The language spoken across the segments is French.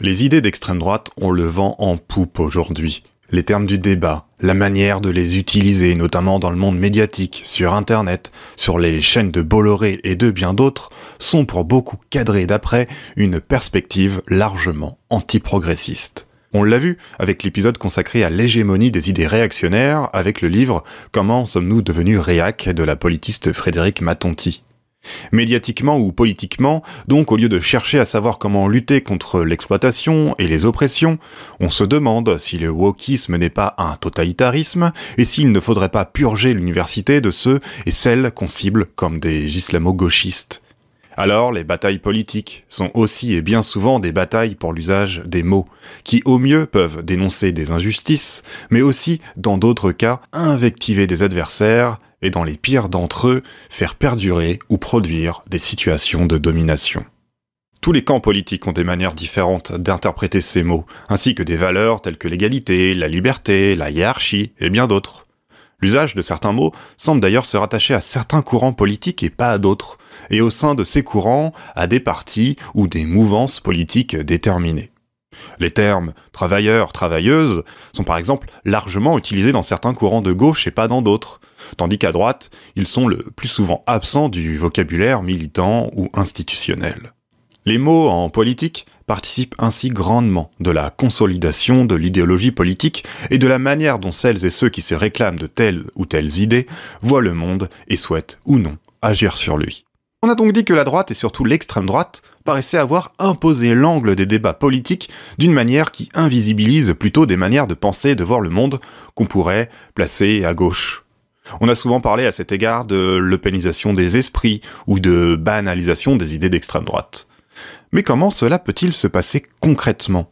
Les idées d'extrême droite ont le vent en poupe aujourd'hui. Les termes du débat, la manière de les utiliser, notamment dans le monde médiatique, sur Internet, sur les chaînes de Bolloré et de bien d'autres, sont pour beaucoup cadrés d'après une perspective largement antiprogressiste. On l'a vu avec l'épisode consacré à l'hégémonie des idées réactionnaires avec le livre Comment sommes-nous devenus réac de la politiste Frédéric Matonti. Médiatiquement ou politiquement, donc au lieu de chercher à savoir comment lutter contre l'exploitation et les oppressions, on se demande si le wokisme n'est pas un totalitarisme et s'il ne faudrait pas purger l'université de ceux et celles qu'on cible comme des islamo-gauchistes. Alors les batailles politiques sont aussi et bien souvent des batailles pour l'usage des mots, qui au mieux peuvent dénoncer des injustices, mais aussi, dans d'autres cas, invectiver des adversaires et dans les pires d'entre eux, faire perdurer ou produire des situations de domination. Tous les camps politiques ont des manières différentes d'interpréter ces mots, ainsi que des valeurs telles que l'égalité, la liberté, la hiérarchie et bien d'autres. L'usage de certains mots semble d'ailleurs se rattacher à certains courants politiques et pas à d'autres, et au sein de ces courants à des partis ou des mouvances politiques déterminées. Les termes travailleurs, travailleuses sont par exemple largement utilisés dans certains courants de gauche et pas dans d'autres, tandis qu'à droite, ils sont le plus souvent absents du vocabulaire militant ou institutionnel. Les mots en politique participent ainsi grandement de la consolidation de l'idéologie politique et de la manière dont celles et ceux qui se réclament de telles ou telles idées voient le monde et souhaitent ou non agir sur lui. On a donc dit que la droite et surtout l'extrême droite paraissaient avoir imposé l'angle des débats politiques d'une manière qui invisibilise plutôt des manières de penser et de voir le monde qu'on pourrait placer à gauche on a souvent parlé à cet égard de l'eupénisation des esprits ou de banalisation des idées d'extrême droite. Mais comment cela peut-il se passer concrètement?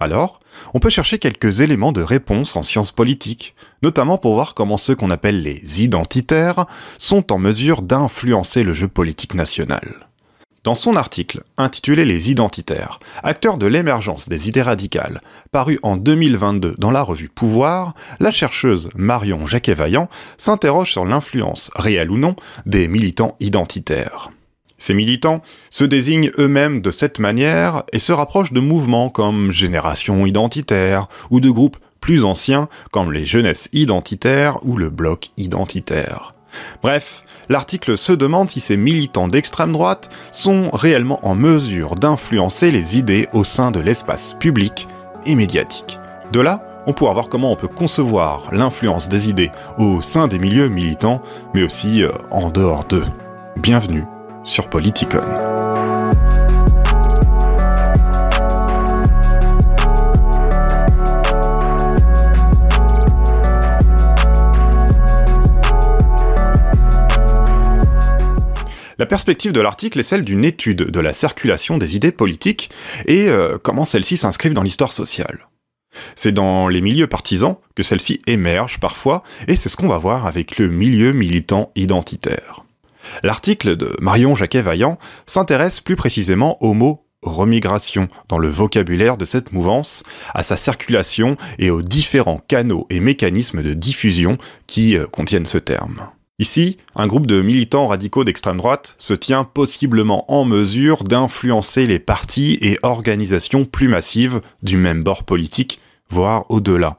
Alors, on peut chercher quelques éléments de réponse en sciences politiques, notamment pour voir comment ceux qu'on appelle les identitaires sont en mesure d'influencer le jeu politique national. Dans son article intitulé Les identitaires, acteurs de l'émergence des idées radicales, paru en 2022 dans la revue Pouvoir, la chercheuse Marion Jacquet-Vaillant s'interroge sur l'influence, réelle ou non, des militants identitaires. Ces militants se désignent eux-mêmes de cette manière et se rapprochent de mouvements comme Génération identitaire ou de groupes plus anciens comme les Jeunesses identitaires ou le Bloc identitaire. Bref, l'article se demande si ces militants d'extrême droite sont réellement en mesure d'influencer les idées au sein de l'espace public et médiatique. De là, on pourra voir comment on peut concevoir l'influence des idées au sein des milieux militants, mais aussi euh, en dehors d'eux. Bienvenue sur Politicon. La perspective de l'article est celle d'une étude de la circulation des idées politiques et euh, comment celles-ci s'inscrivent dans l'histoire sociale. C'est dans les milieux partisans que celles-ci émergent parfois, et c'est ce qu'on va voir avec le milieu militant identitaire. L'article de Marion Jacquet-Vaillant s'intéresse plus précisément au mot remigration dans le vocabulaire de cette mouvance, à sa circulation et aux différents canaux et mécanismes de diffusion qui euh, contiennent ce terme. Ici, un groupe de militants radicaux d'extrême droite se tient possiblement en mesure d'influencer les partis et organisations plus massives du même bord politique, voire au-delà.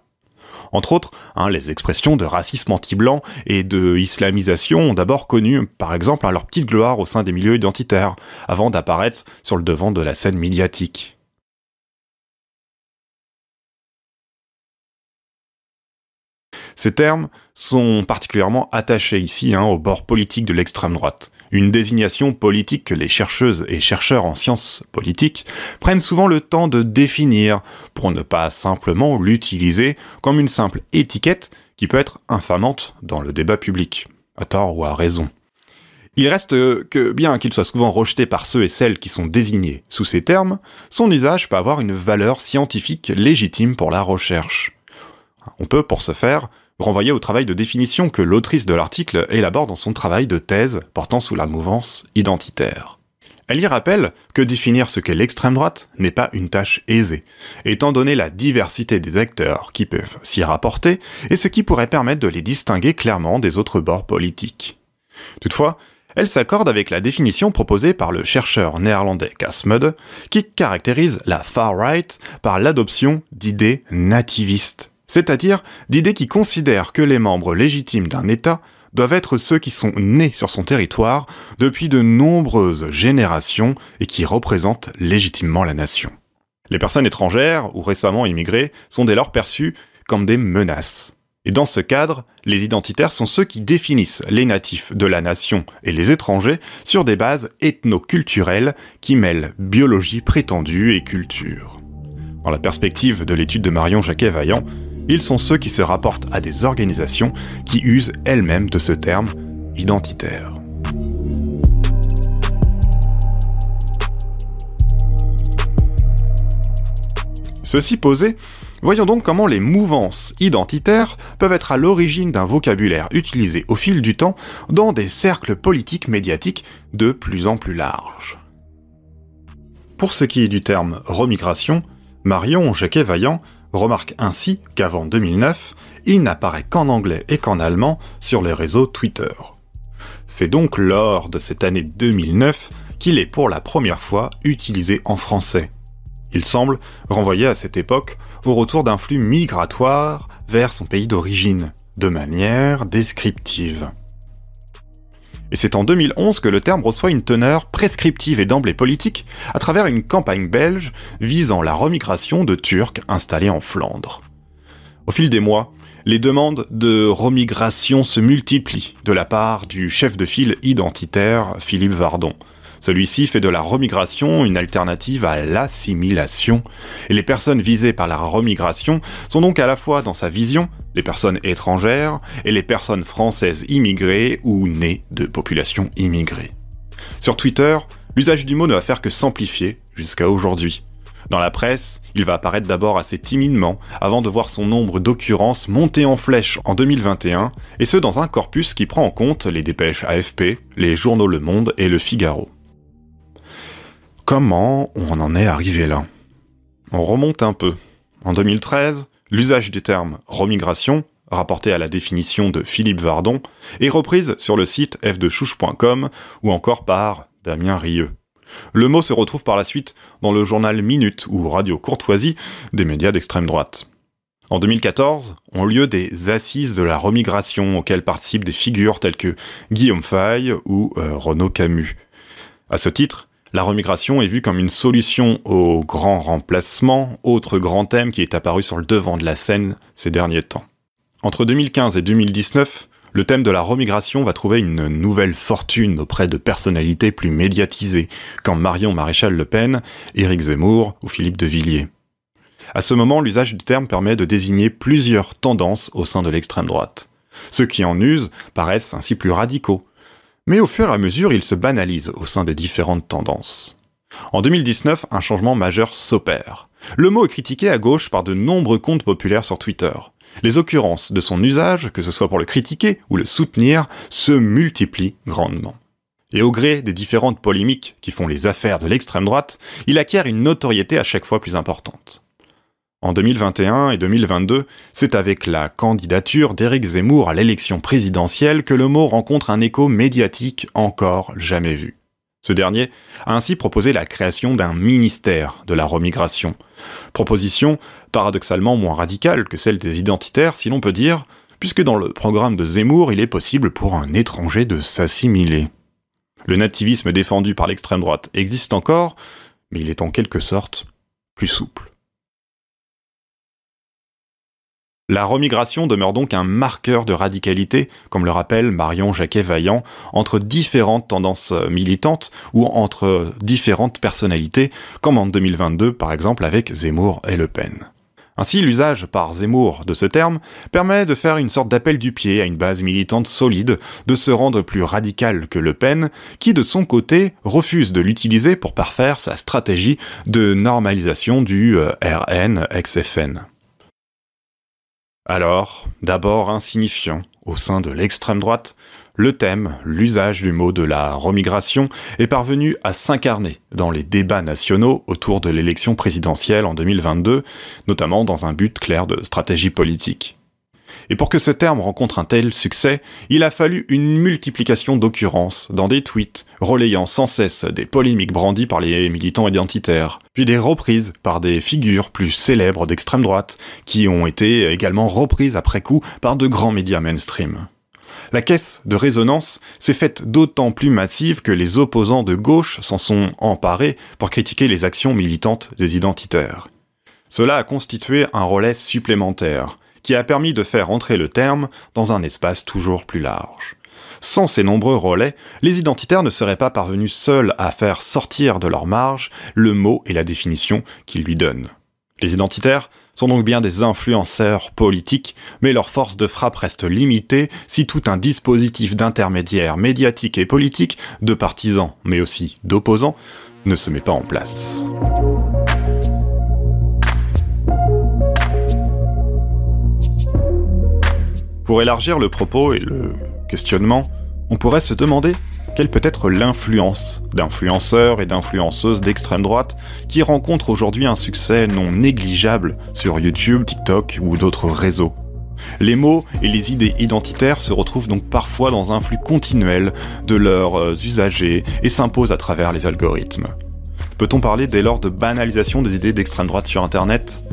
Entre autres, hein, les expressions de racisme anti-blanc et de islamisation ont d'abord connu, par exemple, leur petite gloire au sein des milieux identitaires, avant d'apparaître sur le devant de la scène médiatique. Ces termes sont particulièrement attachés ici hein, au bord politique de l'extrême droite. Une désignation politique que les chercheuses et chercheurs en sciences politiques prennent souvent le temps de définir pour ne pas simplement l'utiliser comme une simple étiquette qui peut être infamante dans le débat public, à tort ou à raison. Il reste que, bien qu'il soit souvent rejeté par ceux et celles qui sont désignés sous ces termes, son usage peut avoir une valeur scientifique légitime pour la recherche. On peut, pour ce faire, renvoyer au travail de définition que l'autrice de l'article élabore dans son travail de thèse portant sous la mouvance identitaire. Elle y rappelle que définir ce qu'est l'extrême droite n'est pas une tâche aisée, étant donné la diversité des acteurs qui peuvent s'y rapporter et ce qui pourrait permettre de les distinguer clairement des autres bords politiques. Toutefois, elle s'accorde avec la définition proposée par le chercheur néerlandais Casmud, qui caractérise la far-right par l'adoption d'idées nativistes, c'est-à-dire d'idées qui considèrent que les membres légitimes d'un État doivent être ceux qui sont nés sur son territoire depuis de nombreuses générations et qui représentent légitimement la nation. Les personnes étrangères ou récemment immigrées sont dès lors perçues comme des menaces. Et dans ce cadre, les identitaires sont ceux qui définissent les natifs de la nation et les étrangers sur des bases ethno-culturelles qui mêlent biologie prétendue et culture. Dans la perspective de l'étude de Marion Jacquet-Vaillant, ils sont ceux qui se rapportent à des organisations qui usent elles-mêmes de ce terme identitaire. Ceci posé, Voyons donc comment les mouvances identitaires peuvent être à l'origine d'un vocabulaire utilisé au fil du temps dans des cercles politiques médiatiques de plus en plus larges. Pour ce qui est du terme remigration, Marion Jacquet-Vaillant remarque ainsi qu'avant 2009, il n'apparaît qu'en anglais et qu'en allemand sur les réseaux Twitter. C'est donc lors de cette année 2009 qu'il est pour la première fois utilisé en français, il semble renvoyer à cette époque au retour d'un flux migratoire vers son pays d'origine, de manière descriptive. Et c'est en 2011 que le terme reçoit une teneur prescriptive et d'emblée politique à travers une campagne belge visant la remigration de Turcs installés en Flandre. Au fil des mois, les demandes de remigration se multiplient de la part du chef de file identitaire Philippe Vardon, celui-ci fait de la remigration une alternative à l'assimilation, et les personnes visées par la remigration sont donc à la fois dans sa vision les personnes étrangères et les personnes françaises immigrées ou nées de populations immigrées. Sur Twitter, l'usage du mot ne va faire que s'amplifier jusqu'à aujourd'hui. Dans la presse, il va apparaître d'abord assez timidement, avant de voir son nombre d'occurrences monter en flèche en 2021, et ce dans un corpus qui prend en compte les dépêches AFP, les journaux Le Monde et Le Figaro. Comment on en est arrivé là? On remonte un peu. En 2013, l'usage du terme remigration, rapporté à la définition de Philippe Vardon, est reprise sur le site f2chouche.com ou encore par Damien Rieu. Le mot se retrouve par la suite dans le journal Minute ou Radio Courtoisie des médias d'extrême droite. En 2014 ont lieu des assises de la remigration auxquelles participent des figures telles que Guillaume Faye ou euh, Renaud Camus. À ce titre, la remigration est vue comme une solution au grand remplacement, autre grand thème qui est apparu sur le devant de la scène ces derniers temps. Entre 2015 et 2019, le thème de la remigration va trouver une nouvelle fortune auprès de personnalités plus médiatisées, comme Marion Maréchal Le Pen, Éric Zemmour ou Philippe de Villiers. À ce moment, l'usage du terme permet de désigner plusieurs tendances au sein de l'extrême droite. Ceux qui en usent paraissent ainsi plus radicaux, mais au fur et à mesure, il se banalise au sein des différentes tendances. En 2019, un changement majeur s'opère. Le mot est critiqué à gauche par de nombreux comptes populaires sur Twitter. Les occurrences de son usage, que ce soit pour le critiquer ou le soutenir, se multiplient grandement. Et au gré des différentes polémiques qui font les affaires de l'extrême droite, il acquiert une notoriété à chaque fois plus importante. En 2021 et 2022, c'est avec la candidature d'Éric Zemmour à l'élection présidentielle que le mot rencontre un écho médiatique encore jamais vu. Ce dernier a ainsi proposé la création d'un ministère de la remigration. Proposition paradoxalement moins radicale que celle des identitaires, si l'on peut dire, puisque dans le programme de Zemmour, il est possible pour un étranger de s'assimiler. Le nativisme défendu par l'extrême droite existe encore, mais il est en quelque sorte plus souple. La remigration demeure donc un marqueur de radicalité, comme le rappelle Marion Jacquet-Vaillant, entre différentes tendances militantes ou entre différentes personnalités, comme en 2022 par exemple avec Zemmour et Le Pen. Ainsi, l'usage par Zemmour de ce terme permet de faire une sorte d'appel du pied à une base militante solide, de se rendre plus radical que Le Pen, qui de son côté refuse de l'utiliser pour parfaire sa stratégie de normalisation du euh, RN-XFN. Alors, d'abord insignifiant au sein de l'extrême droite, le thème, l'usage du mot de la remigration, est parvenu à s'incarner dans les débats nationaux autour de l'élection présidentielle en 2022, notamment dans un but clair de stratégie politique. Et pour que ce terme rencontre un tel succès, il a fallu une multiplication d'occurrences dans des tweets, relayant sans cesse des polémiques brandies par les militants identitaires, puis des reprises par des figures plus célèbres d'extrême droite, qui ont été également reprises après coup par de grands médias mainstream. La caisse de résonance s'est faite d'autant plus massive que les opposants de gauche s'en sont emparés pour critiquer les actions militantes des identitaires. Cela a constitué un relais supplémentaire, qui a permis de faire entrer le terme dans un espace toujours plus large. Sans ces nombreux relais, les identitaires ne seraient pas parvenus seuls à faire sortir de leur marge le mot et la définition qu'ils lui donnent. Les identitaires sont donc bien des influenceurs politiques, mais leur force de frappe reste limitée si tout un dispositif d'intermédiaires médiatiques et politiques, de partisans, mais aussi d'opposants, ne se met pas en place. Pour élargir le propos et le questionnement, on pourrait se demander quelle peut être l'influence d'influenceurs et d'influenceuses d'extrême droite qui rencontrent aujourd'hui un succès non négligeable sur YouTube, TikTok ou d'autres réseaux. Les mots et les idées identitaires se retrouvent donc parfois dans un flux continuel de leurs euh, usagers et s'imposent à travers les algorithmes. Peut-on parler dès lors de banalisation des idées d'extrême droite sur Internet?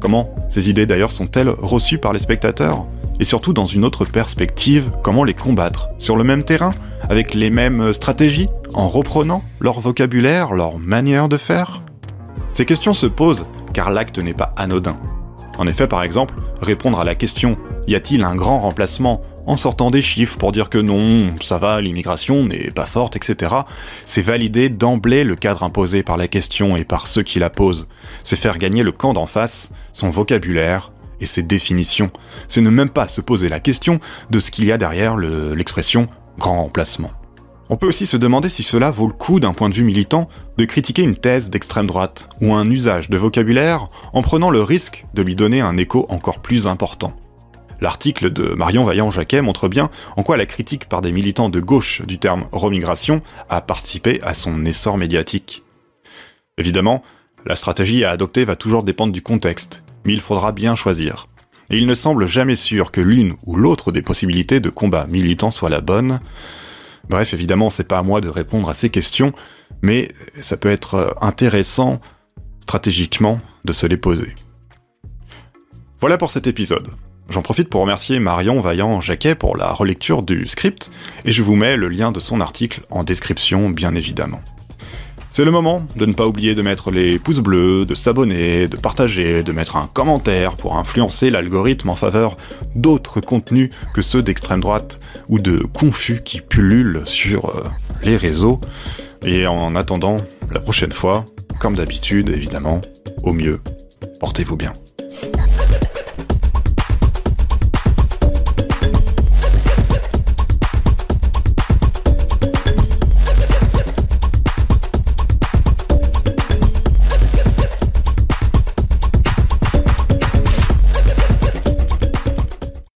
Comment ces idées d'ailleurs sont-elles reçues par les spectateurs? Et surtout dans une autre perspective, comment les combattre Sur le même terrain avec les mêmes stratégies, en reprenant leur vocabulaire, leur manière de faire? Ces questions se posent car l'acte n'est pas anodin. En effet, par exemple, répondre à la question y a-t-il un grand remplacement? en sortant des chiffres pour dire que non, ça va, l'immigration n'est pas forte, etc., c'est valider d'emblée le cadre imposé par la question et par ceux qui la posent. C'est faire gagner le camp d'en face, son vocabulaire et ses définitions. C'est ne même pas se poser la question de ce qu'il y a derrière l'expression grand remplacement. On peut aussi se demander si cela vaut le coup d'un point de vue militant de critiquer une thèse d'extrême droite ou un usage de vocabulaire en prenant le risque de lui donner un écho encore plus important. L'article de Marion Vaillant-Jacquet montre bien en quoi la critique par des militants de gauche du terme remigration a participé à son essor médiatique. Évidemment, la stratégie à adopter va toujours dépendre du contexte, mais il faudra bien choisir et il ne semble jamais sûr que l'une ou l'autre des possibilités de combat militant soit la bonne. Bref, évidemment, c'est pas à moi de répondre à ces questions, mais ça peut être intéressant stratégiquement de se les poser. Voilà pour cet épisode. J'en profite pour remercier Marion Vaillant-Jacquet pour la relecture du script, et je vous mets le lien de son article en description, bien évidemment. C'est le moment de ne pas oublier de mettre les pouces bleus, de s'abonner, de partager, de mettre un commentaire pour influencer l'algorithme en faveur d'autres contenus que ceux d'extrême droite ou de confus qui pullulent sur euh, les réseaux. Et en attendant la prochaine fois, comme d'habitude évidemment, au mieux, portez-vous bien.